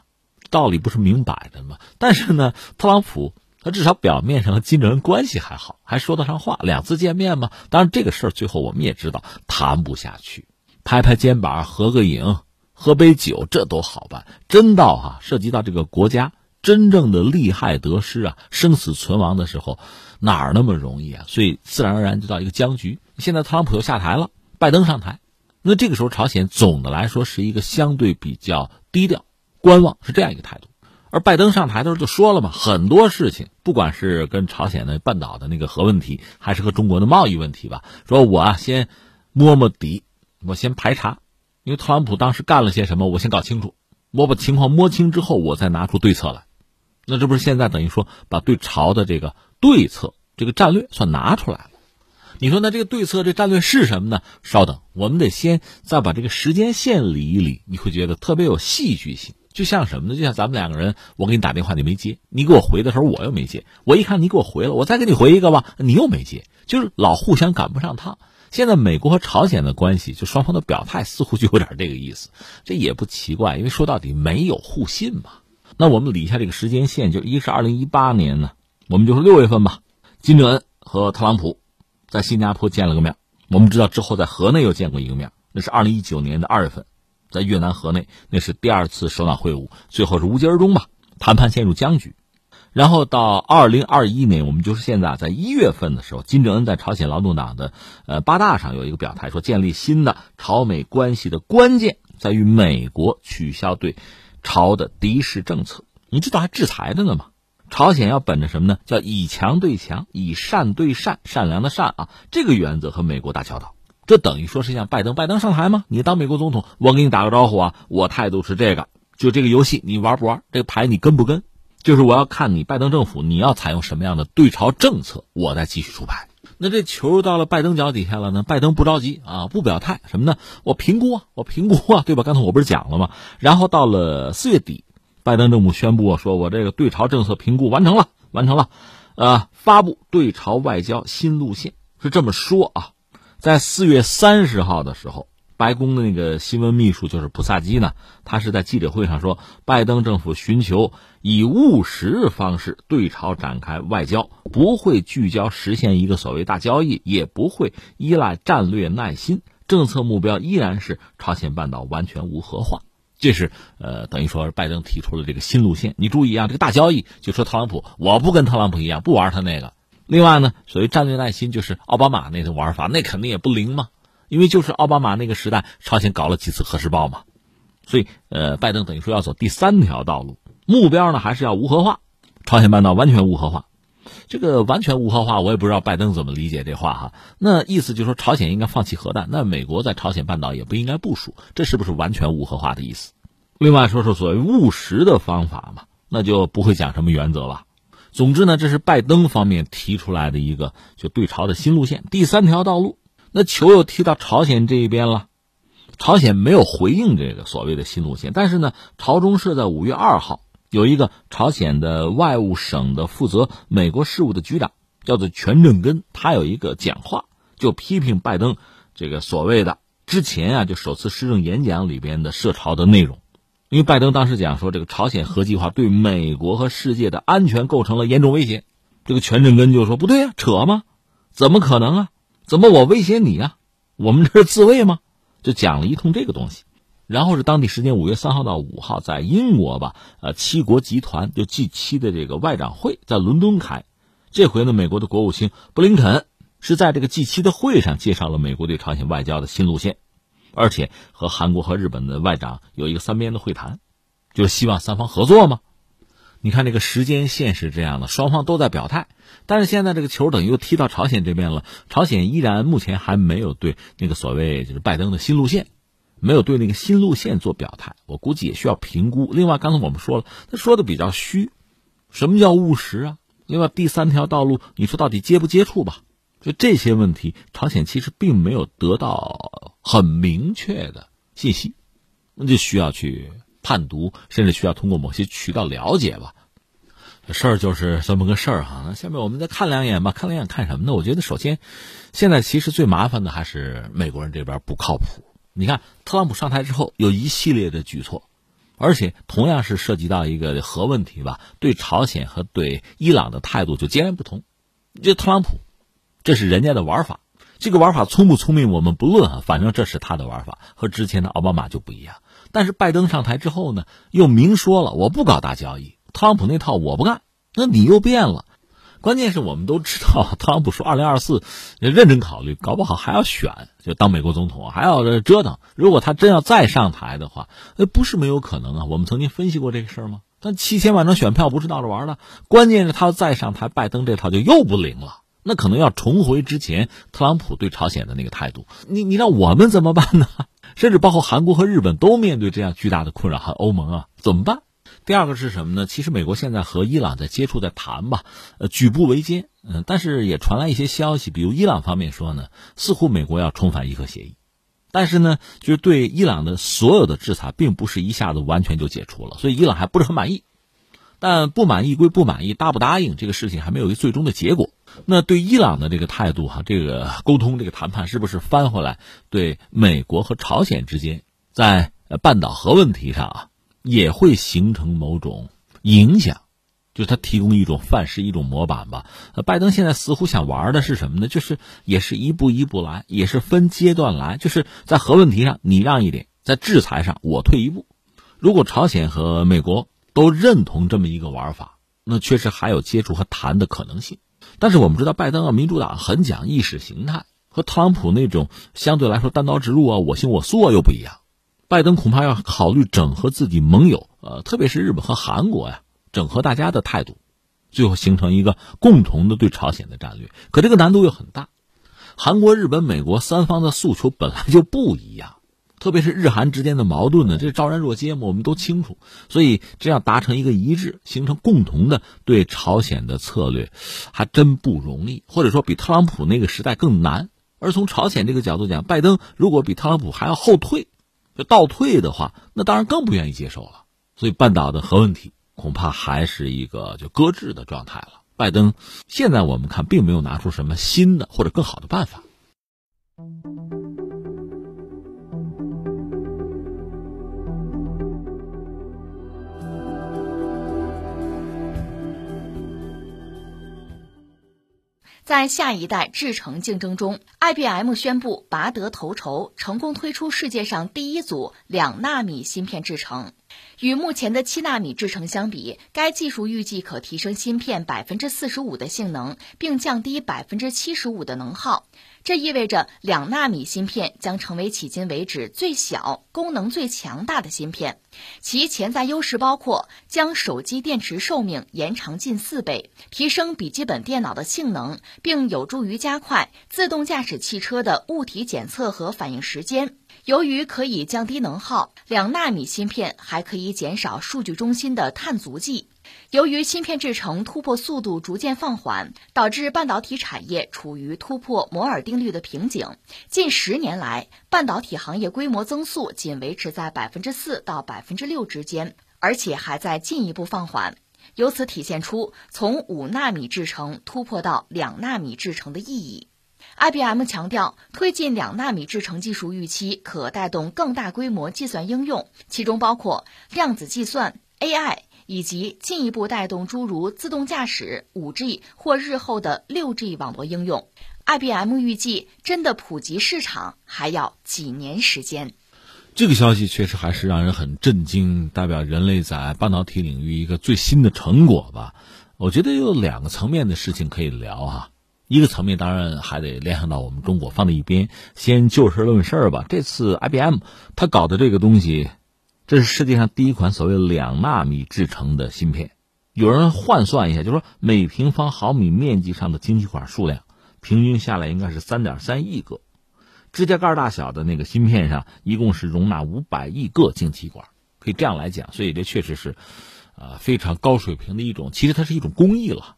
道理不是明摆着吗？但是呢，特朗普他至少表面上和金正恩关系还好，还说得上话，两次见面嘛。当然，这个事儿最后我们也知道谈不下去，拍拍肩膀，合个影，喝杯酒，这都好办。真到哈涉及到这个国家真正的利害得失啊，生死存亡的时候，哪儿那么容易啊？所以自然而然就到一个僵局。现在特朗普又下台了，拜登上台。那这个时候，朝鲜总的来说是一个相对比较低调、观望，是这样一个态度。而拜登上台的时候就说了嘛，很多事情，不管是跟朝鲜的半岛的那个核问题，还是和中国的贸易问题吧，说我啊先摸摸底，我先排查，因为特朗普当时干了些什么，我先搞清楚，我把情况摸清之后，我再拿出对策来。那这不是现在等于说把对朝的这个对策、这个战略算拿出来了？你说那这个对策、这战略是什么呢？稍等，我们得先再把这个时间线理一理，你会觉得特别有戏剧性。就像什么呢？就像咱们两个人，我给你打电话你没接，你给我回的时候我又没接，我一看你给我回了，我再给你回一个吧，你又没接，就是老互相赶不上趟。现在美国和朝鲜的关系，就双方的表态似乎就有点这个意思，这也不奇怪，因为说到底没有互信嘛。那我们理一下这个时间线，就一是二零一八年呢，我们就是六月份吧，金正恩和特朗普。在新加坡见了个面，我们知道之后在河内又见过一个面，那是二零一九年的二月份，在越南河内，那是第二次首脑会晤，最后是无疾而终吧，谈判陷入僵局。然后到二零二一年，我们就是现在在一月份的时候，金正恩在朝鲜劳动党的呃八大上有一个表态，说建立新的朝美关系的关键在于美国取消对朝的敌视政策，你知道还制裁的呢吗？朝鲜要本着什么呢？叫以强对强，以善对善，善良的善啊，这个原则和美国打交道，这等于说是像拜登，拜登上台吗？你当美国总统，我给你打个招呼啊，我态度是这个，就这个游戏你玩不玩？这个牌你跟不跟？就是我要看你拜登政府你要采用什么样的对朝政策，我再继续出牌。那这球到了拜登脚底下了呢？拜登不着急啊，不表态什么呢？我评估啊，我评估啊，对吧？刚才我不是讲了吗？然后到了四月底。拜登政府宣布说：“我这个对朝政策评估完成了，完成了，呃，发布对朝外交新路线是这么说啊。在四月三十号的时候，白宫的那个新闻秘书就是普萨基呢，他是在记者会上说，拜登政府寻求以务实方式对朝展开外交，不会聚焦实现一个所谓大交易，也不会依赖战略耐心，政策目标依然是朝鲜半岛完全无核化。”这是呃，等于说拜登提出了这个新路线。你注意啊，这个大交易就说特朗普，我不跟特朗普一样，不玩他那个。另外呢，所谓战略耐心，就是奥巴马那种玩法，那肯定也不灵嘛。因为就是奥巴马那个时代，朝鲜搞了几次核试爆嘛。所以呃，拜登等于说要走第三条道路，目标呢还是要无核化，朝鲜半岛完全无核化。这个完全无核化，我也不知道拜登怎么理解这话哈。那意思就是说，朝鲜应该放弃核弹，那美国在朝鲜半岛也不应该部署，这是不是完全无核化的意思？另外说说所谓务实的方法嘛，那就不会讲什么原则吧。总之呢，这是拜登方面提出来的一个就对朝的新路线，第三条道路。那球又踢到朝鲜这一边了，朝鲜没有回应这个所谓的新路线，但是呢，朝中社在五月二号。有一个朝鲜的外务省的负责美国事务的局长，叫做全正根，他有一个讲话，就批评拜登这个所谓的之前啊，就首次施政演讲里边的涉朝的内容，因为拜登当时讲说，这个朝鲜核计划对美国和世界的安全构成了严重威胁，这个全正根就说不对啊，扯吗？怎么可能啊？怎么我威胁你啊？我们这是自卫吗？就讲了一通这个东西。然后是当地时间五月三号到五号，在英国吧，呃，七国集团就 G 七的这个外长会在伦敦开。这回呢，美国的国务卿布林肯是在这个 G 七的会上介绍了美国对朝鲜外交的新路线，而且和韩国和日本的外长有一个三边的会谈，就是希望三方合作嘛。你看这个时间线是这样的，双方都在表态，但是现在这个球等于又踢到朝鲜这边了。朝鲜依然目前还没有对那个所谓就是拜登的新路线。没有对那个新路线做表态，我估计也需要评估。另外，刚才我们说了，他说的比较虚，什么叫务实啊？另外，第三条道路，你说到底接不接触吧？就这些问题，朝鲜其实并没有得到很明确的信息，那就需要去判读，甚至需要通过某些渠道了解吧。事儿就是这么个事儿哈。那下面我们再看两眼吧，看两眼看什么呢？我觉得首先，现在其实最麻烦的还是美国人这边不靠谱。你看，特朗普上台之后有一系列的举措，而且同样是涉及到一个核问题吧，对朝鲜和对伊朗的态度就截然不同。这特朗普，这是人家的玩法，这个玩法聪不聪明我们不论啊，反正这是他的玩法，和之前的奥巴马就不一样。但是拜登上台之后呢，又明说了我不搞大交易，特朗普那套我不干，那你又变了。关键是我们都知道，特朗普说二零二四认真考虑，搞不好还要选，就当美国总统，还要折腾。如果他真要再上台的话，那不是没有可能啊。我们曾经分析过这个事儿吗？但七千万张选票不是闹着玩的，关键是他要再上台，拜登这套就又不灵了。那可能要重回之前特朗普对朝鲜的那个态度。你你让我们怎么办呢？甚至包括韩国和日本都面对这样巨大的困扰，还欧盟啊，怎么办？第二个是什么呢？其实美国现在和伊朗在接触、在谈吧，呃，举步维艰。嗯，但是也传来一些消息，比如伊朗方面说呢，似乎美国要重返伊核协议，但是呢，就是对伊朗的所有的制裁，并不是一下子完全就解除了，所以伊朗还不是很满意。但不满意归不满意，答不答应这个事情还没有一个最终的结果。那对伊朗的这个态度哈，这个沟通、这个谈判是不是翻回来，对美国和朝鲜之间在半岛核问题上啊？也会形成某种影响，就是他提供一种范式、一种模板吧。拜登现在似乎想玩的是什么呢？就是也是一步一步来，也是分阶段来。就是在核问题上你让一点，在制裁上我退一步。如果朝鲜和美国都认同这么一个玩法，那确实还有接触和谈的可能性。但是我们知道，拜登啊，民主党很讲意识形态，和特朗普那种相对来说单刀直入啊、我行我素啊又不一样。拜登恐怕要考虑整合自己盟友，呃，特别是日本和韩国呀，整合大家的态度，最后形成一个共同的对朝鲜的战略。可这个难度又很大，韩国、日本、美国三方的诉求本来就不一样，特别是日韩之间的矛盾呢，这昭然若揭嘛，我们都清楚。所以这样达成一个一致，形成共同的对朝鲜的策略，还真不容易，或者说比特朗普那个时代更难。而从朝鲜这个角度讲，拜登如果比特朗普还要后退。就倒退的话，那当然更不愿意接受了。所以半岛的核问题恐怕还是一个就搁置的状态了。拜登现在我们看并没有拿出什么新的或者更好的办法。在下一代制程竞争中，IBM 宣布拔得头筹，成功推出世界上第一组两纳米芯片制程。与目前的七纳米制程相比，该技术预计可提升芯片百分之四十五的性能，并降低百分之七十五的能耗。这意味着两纳米芯片将成为迄今为止最小、功能最强大的芯片。其潜在优势包括将手机电池寿命延长近四倍，提升笔记本电脑的性能，并有助于加快自动驾驶汽车的物体检测和反应时间。由于可以降低能耗，两纳米芯片还可以减少数据中心的碳足迹。由于芯片制程突破速度逐渐放缓，导致半导体产业处于突破摩尔定律的瓶颈。近十年来，半导体行业规模增速仅维持在百分之四到百分之六之间，而且还在进一步放缓。由此体现出从五纳米制程突破到两纳米制程的意义。IBM 强调，推进两纳米制程技术预期可带动更大规模计算应用，其中包括量子计算、AI。以及进一步带动诸如自动驾驶、五 G 或日后的六 G 网络应用。IBM 预计，真的普及市场还要几年时间。这个消息确实还是让人很震惊，代表人类在半导体领域一个最新的成果吧。我觉得有两个层面的事情可以聊哈。一个层面当然还得联想到我们中国放在一边，先就事论事吧。这次 IBM 他搞的这个东西。这是世界上第一款所谓两纳米制成的芯片，有人换算一下，就是说每平方毫米面积上的晶体管数量，平均下来应该是三点三亿个，指甲盖大小的那个芯片上，一共是容纳五百亿个晶体管，可以这样来讲，所以这确实是，呃，非常高水平的一种，其实它是一种工艺了，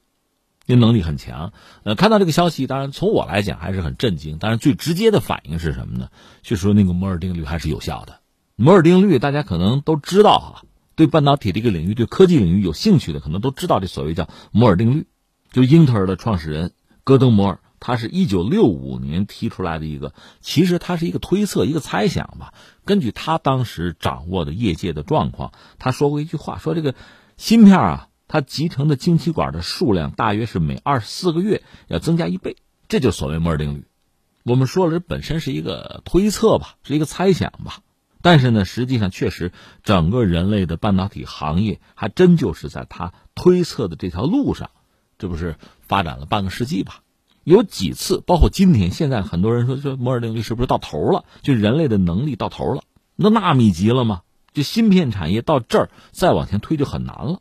因能力很强。呃，看到这个消息，当然从我来讲还是很震惊，但是最直接的反应是什么呢？就是说那个摩尔定律还是有效的。摩尔定律，大家可能都知道哈。对半导体这个领域、对科技领域有兴趣的，可能都知道这所谓叫摩尔定律。就英特尔的创始人戈登·摩尔他是一九六五年提出来的一个，其实他是一个推测，一个猜想吧。根据他当时掌握的业界的状况，他说过一句话，说这个芯片啊，它集成的晶体管的数量大约是每二十四个月要增加一倍，这就所谓摩尔定律。我们说了，这本身是一个推测吧，是一个猜想吧。但是呢，实际上确实，整个人类的半导体行业还真就是在他推测的这条路上，这不是发展了半个世纪吧？有几次，包括今天，现在很多人说，说摩尔定律是不是到头了？就人类的能力到头了？那纳米级了吗？就芯片产业到这儿再往前推就很难了。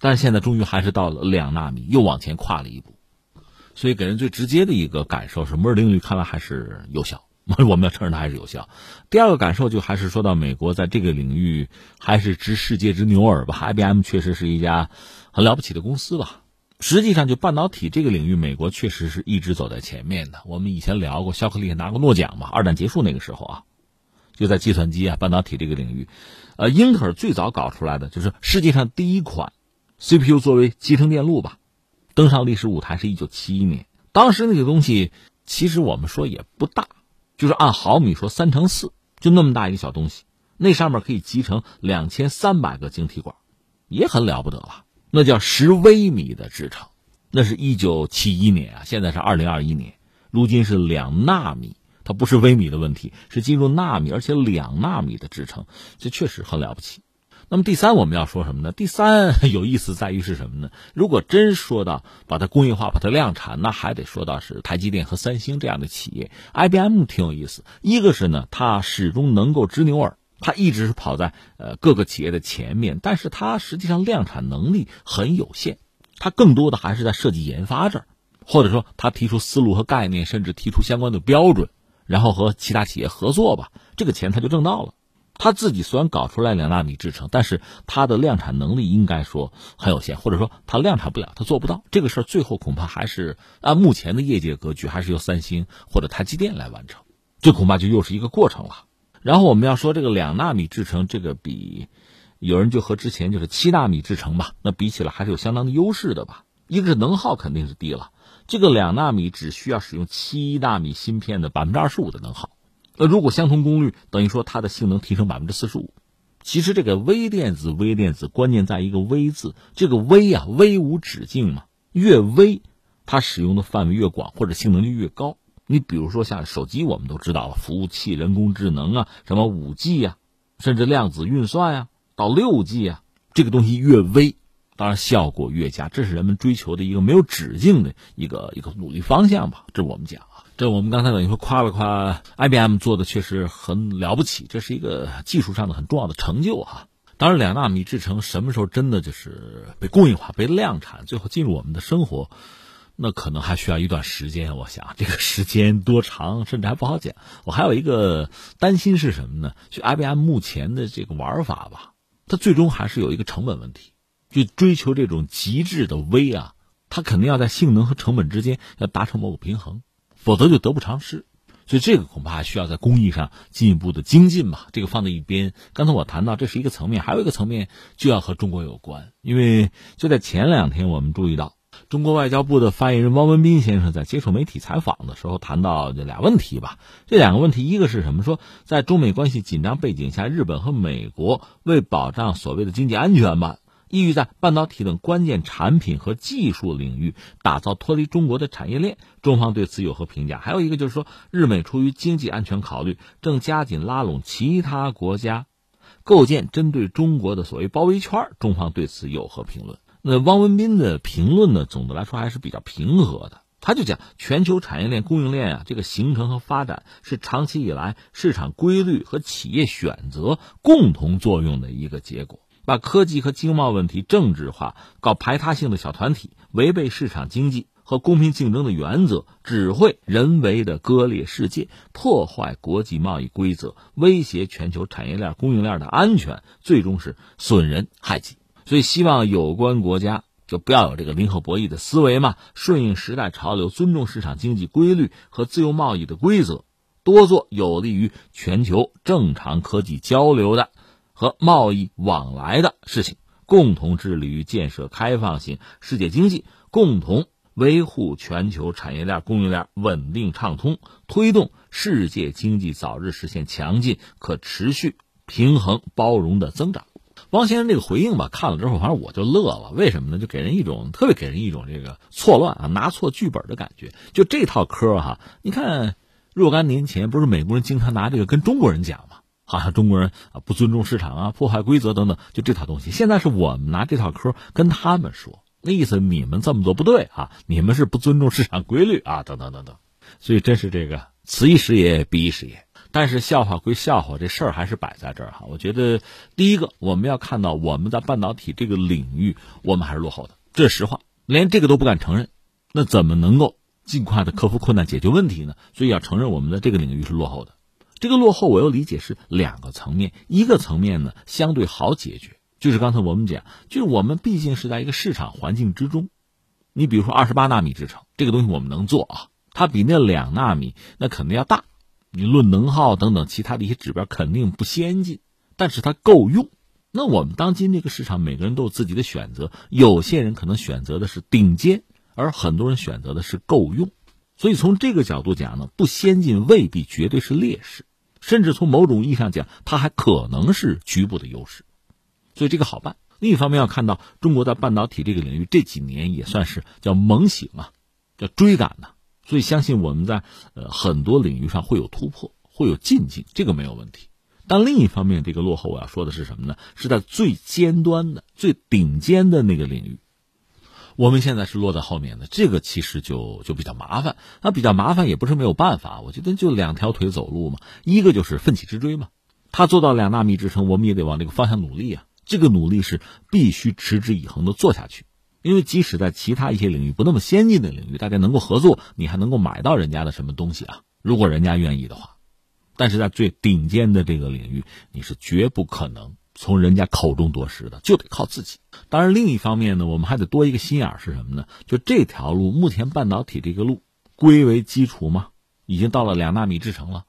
但是现在终于还是到了两纳米，又往前跨了一步。所以给人最直接的一个感受是，摩尔定律看来还是有效。我们要承认它还是有效。第二个感受就还是说到美国在这个领域还是知世界之牛耳吧。IBM 确实是一家很了不起的公司吧。实际上，就半导体这个领域，美国确实是一直走在前面的。我们以前聊过，肖克利拿过诺奖嘛。二战结束那个时候啊，就在计算机啊、半导体这个领域，呃，英特尔最早搞出来的就是世界上第一款 CPU 作为集成电路吧，登上历史舞台是一九七一年。当时那个东西其实我们说也不大。就是按毫米说，三乘四，就那么大一个小东西，那上面可以集成两千三百个晶体管，也很了不得了。那叫十微米的制程，那是一九七一年啊，现在是二零二一年，如今是两纳米，它不是微米的问题，是进入纳米，而且两纳米的制程，这确实很了不起。那么第三我们要说什么呢？第三 有意思在于是什么呢？如果真说到把它工业化、把它量产，那还得说到是台积电和三星这样的企业。IBM 挺有意思，一个是呢，它始终能够执牛耳，它一直是跑在呃各个企业的前面，但是它实际上量产能力很有限，它更多的还是在设计研发这儿，或者说它提出思路和概念，甚至提出相关的标准，然后和其他企业合作吧，这个钱它就挣到了。他自己虽然搞出来两纳米制程，但是它的量产能力应该说很有限，或者说它量产不了，它做不到这个事儿。最后恐怕还是按目前的业界格局，还是由三星或者台积电来完成。这恐怕就又是一个过程了。然后我们要说这个两纳米制程，这个比有人就和之前就是七纳米制程吧，那比起来还是有相当的优势的吧。一个是能耗肯定是低了，这个两纳米只需要使用七纳米芯片的百分之二十五的能耗。那如果相同功率，等于说它的性能提升百分之四十五。其实这个微电子，微电子关键在一个“微”字，这个“微”啊，微无止境嘛。越微，它使用的范围越广，或者性能就越高。你比如说像手机，我们都知道了，服务器、人工智能啊，什么五 G 啊，甚至量子运算呀，到六 G 啊，这个东西越微，当然效果越佳。这是人们追求的一个没有止境的一个一个努力方向吧。这我们讲。这我们刚才等于说夸了夸 IBM 做的确实很了不起，这是一个技术上的很重要的成就哈。当然，两纳米制程什么时候真的就是被工业化、被量产，最后进入我们的生活，那可能还需要一段时间。我想这个时间多长，甚至还不好讲。我还有一个担心是什么呢？就 IBM 目前的这个玩法吧，它最终还是有一个成本问题，就追求这种极致的微啊，它肯定要在性能和成本之间要达成某个平衡。否则就得不偿失，所以这个恐怕需要在工艺上进一步的精进吧。这个放在一边。刚才我谈到这是一个层面，还有一个层面就要和中国有关，因为就在前两天，我们注意到中国外交部的发言人汪文斌先生在接受媒体采访的时候谈到这俩问题吧。这两个问题，一个是什么？说在中美关系紧张背景下，日本和美国为保障所谓的经济安全吧。意欲在半导体等关键产品和技术领域打造脱离中国的产业链，中方对此有何评价？还有一个就是说，日美出于经济安全考虑，正加紧拉拢其他国家，构建针对中国的所谓包围圈，中方对此有何评论？那汪文斌的评论呢？总的来说还是比较平和的，他就讲全球产业链供应链啊，这个形成和发展是长期以来市场规律和企业选择共同作用的一个结果。把科技和经贸问题政治化，搞排他性的小团体，违背市场经济和公平竞争的原则，只会人为的割裂世界，破坏国际贸易规则，威胁全球产业链供应链的安全，最终是损人害己。所以，希望有关国家就不要有这个零和博弈的思维嘛，顺应时代潮流，尊重市场经济规律和自由贸易的规则，多做有利于全球正常科技交流的。和贸易往来的事情，共同致力于建设开放性世界经济，共同维护全球产业链供应链稳定畅通，推动世界经济早日实现强劲、可持续、平衡、包容的增长。汪先生这个回应吧，看了之后，反正我就乐了。为什么呢？就给人一种特别给人一种这个错乱啊，拿错剧本的感觉。就这套嗑哈，你看若干年前不是美国人经常拿这个跟中国人讲吗？好像中国人啊不尊重市场啊，破坏规则等等，就这套东西。现在是我们拿这套嗑跟他们说，那意思你们这么做不对啊，你们是不尊重市场规律啊，等等等等。所以真是这个此一时也，彼一时也。但是笑话归笑话，这事儿还是摆在这儿哈。我觉得第一个我们要看到我们在半导体这个领域，我们还是落后的，这是实话，连这个都不敢承认，那怎么能够尽快的克服困难、解决问题呢？所以要承认我们的这个领域是落后的。这个落后，我又理解是两个层面，一个层面呢相对好解决，就是刚才我们讲，就是我们毕竟是在一个市场环境之中，你比如说二十八纳米制程这个东西我们能做啊，它比那两纳米那肯定要大。你论能耗等等其他的一些指标肯定不先进，但是它够用。那我们当今这个市场，每个人都有自己的选择。有些人可能选择的是顶尖，而很多人选择的是够用。所以从这个角度讲呢，不先进未必绝对是劣势，甚至从某种意义上讲，它还可能是局部的优势。所以这个好办。另一方面要看到，中国在半导体这个领域这几年也算是叫猛醒啊，叫追赶呐。所以，相信我们在呃很多领域上会有突破，会有进境，这个没有问题。但另一方面，这个落后我要说的是什么呢？是在最尖端的、最顶尖的那个领域，我们现在是落在后面的。这个其实就就比较麻烦。那比较麻烦也不是没有办法，我觉得就两条腿走路嘛。一个就是奋起直追嘛，他做到两纳米支撑，我们也得往这个方向努力啊。这个努力是必须持之以恒的做下去。因为即使在其他一些领域不那么先进的领域，大家能够合作，你还能够买到人家的什么东西啊？如果人家愿意的话，但是在最顶尖的这个领域，你是绝不可能从人家口中夺食的，就得靠自己。当然，另一方面呢，我们还得多一个心眼是什么呢？就这条路，目前半导体这个路归为基础嘛，已经到了两纳米制程了，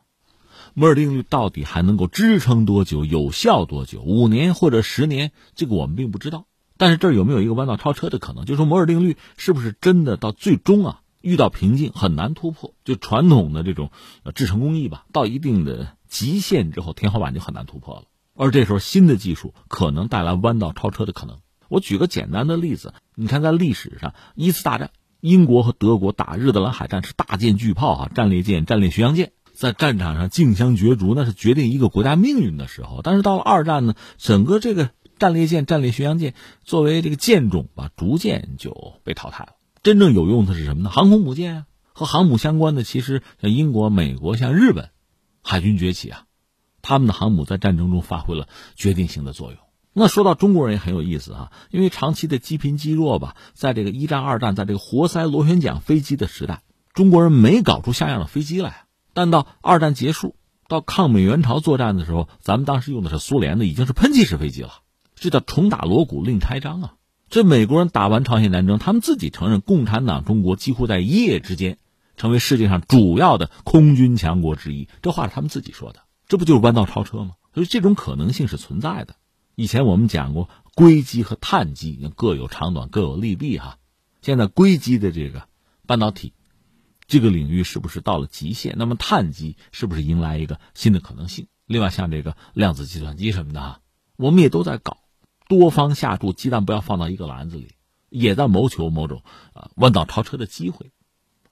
摩尔定律到底还能够支撑多久，有效多久？五年或者十年？这个我们并不知道。但是这儿有没有一个弯道超车的可能？就说摩尔定律是不是真的到最终啊遇到瓶颈很难突破？就传统的这种制程工艺吧，到一定的极限之后，天花板就很难突破了。而这时候新的技术可能带来弯道超车的可能。我举个简单的例子，你看在历史上一次大战，英国和德国打日德兰海战是大舰巨炮啊，战列舰、战列巡洋舰在战场上竞相角逐，那是决定一个国家命运的时候。但是到了二战呢，整个这个。战列舰、战列巡洋舰作为这个舰种吧，逐渐就被淘汰了。真正有用的是什么呢？航空母舰啊，和航母相关的，其实像英国、美国、像日本，海军崛起啊，他们的航母在战争中发挥了决定性的作用。那说到中国人也很有意思啊，因为长期的积贫积弱吧，在这个一战、二战，在这个活塞螺旋桨飞机的时代，中国人没搞出像样的飞机来。但到二战结束，到抗美援朝作战的时候，咱们当时用的是苏联的，已经是喷气式飞机了。这叫重打锣鼓另开张啊！这美国人打完朝鲜战争，他们自己承认，共产党中国几乎在一夜之间成为世界上主要的空军强国之一。这话是他们自己说的，这不就是弯道超车吗？所以这种可能性是存在的。以前我们讲过，硅基和碳基各有长短，各有利弊哈。现在硅基的这个半导体这个领域是不是到了极限？那么碳基是不是迎来一个新的可能性？另外，像这个量子计算机什么的哈。我们也都在搞，多方下注，鸡蛋不要放到一个篮子里，也在谋求某种啊弯道超车的机会。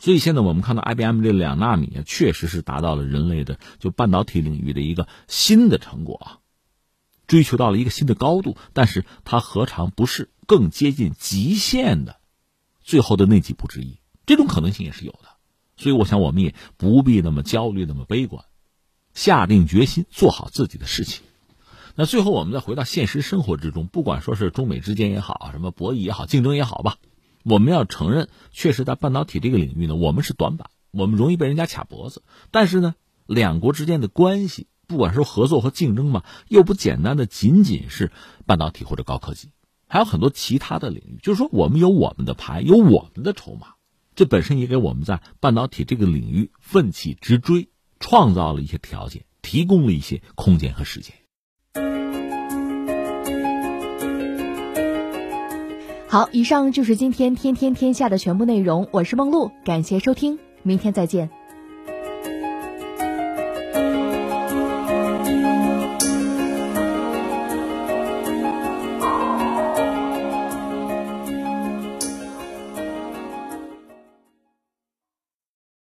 所以现在我们看到 IBM 这两纳米，确实是达到了人类的就半导体领域的一个新的成果啊，追求到了一个新的高度。但是它何尝不是更接近极限的最后的那几步之一？这种可能性也是有的。所以我想我们也不必那么焦虑，那么悲观，下定决心做好自己的事情。那最后，我们再回到现实生活之中，不管说是中美之间也好，什么博弈也好，竞争也好吧，我们要承认，确实在半导体这个领域呢，我们是短板，我们容易被人家卡脖子。但是呢，两国之间的关系，不管是合作和竞争嘛，又不简单的仅仅是半导体或者高科技，还有很多其他的领域。就是说，我们有我们的牌，有我们的筹码，这本身也给我们在半导体这个领域奋起直追创造了一些条件，提供了一些空间和时间。好，以上就是今天天天天下的全部内容。我是梦露，感谢收听，明天再见。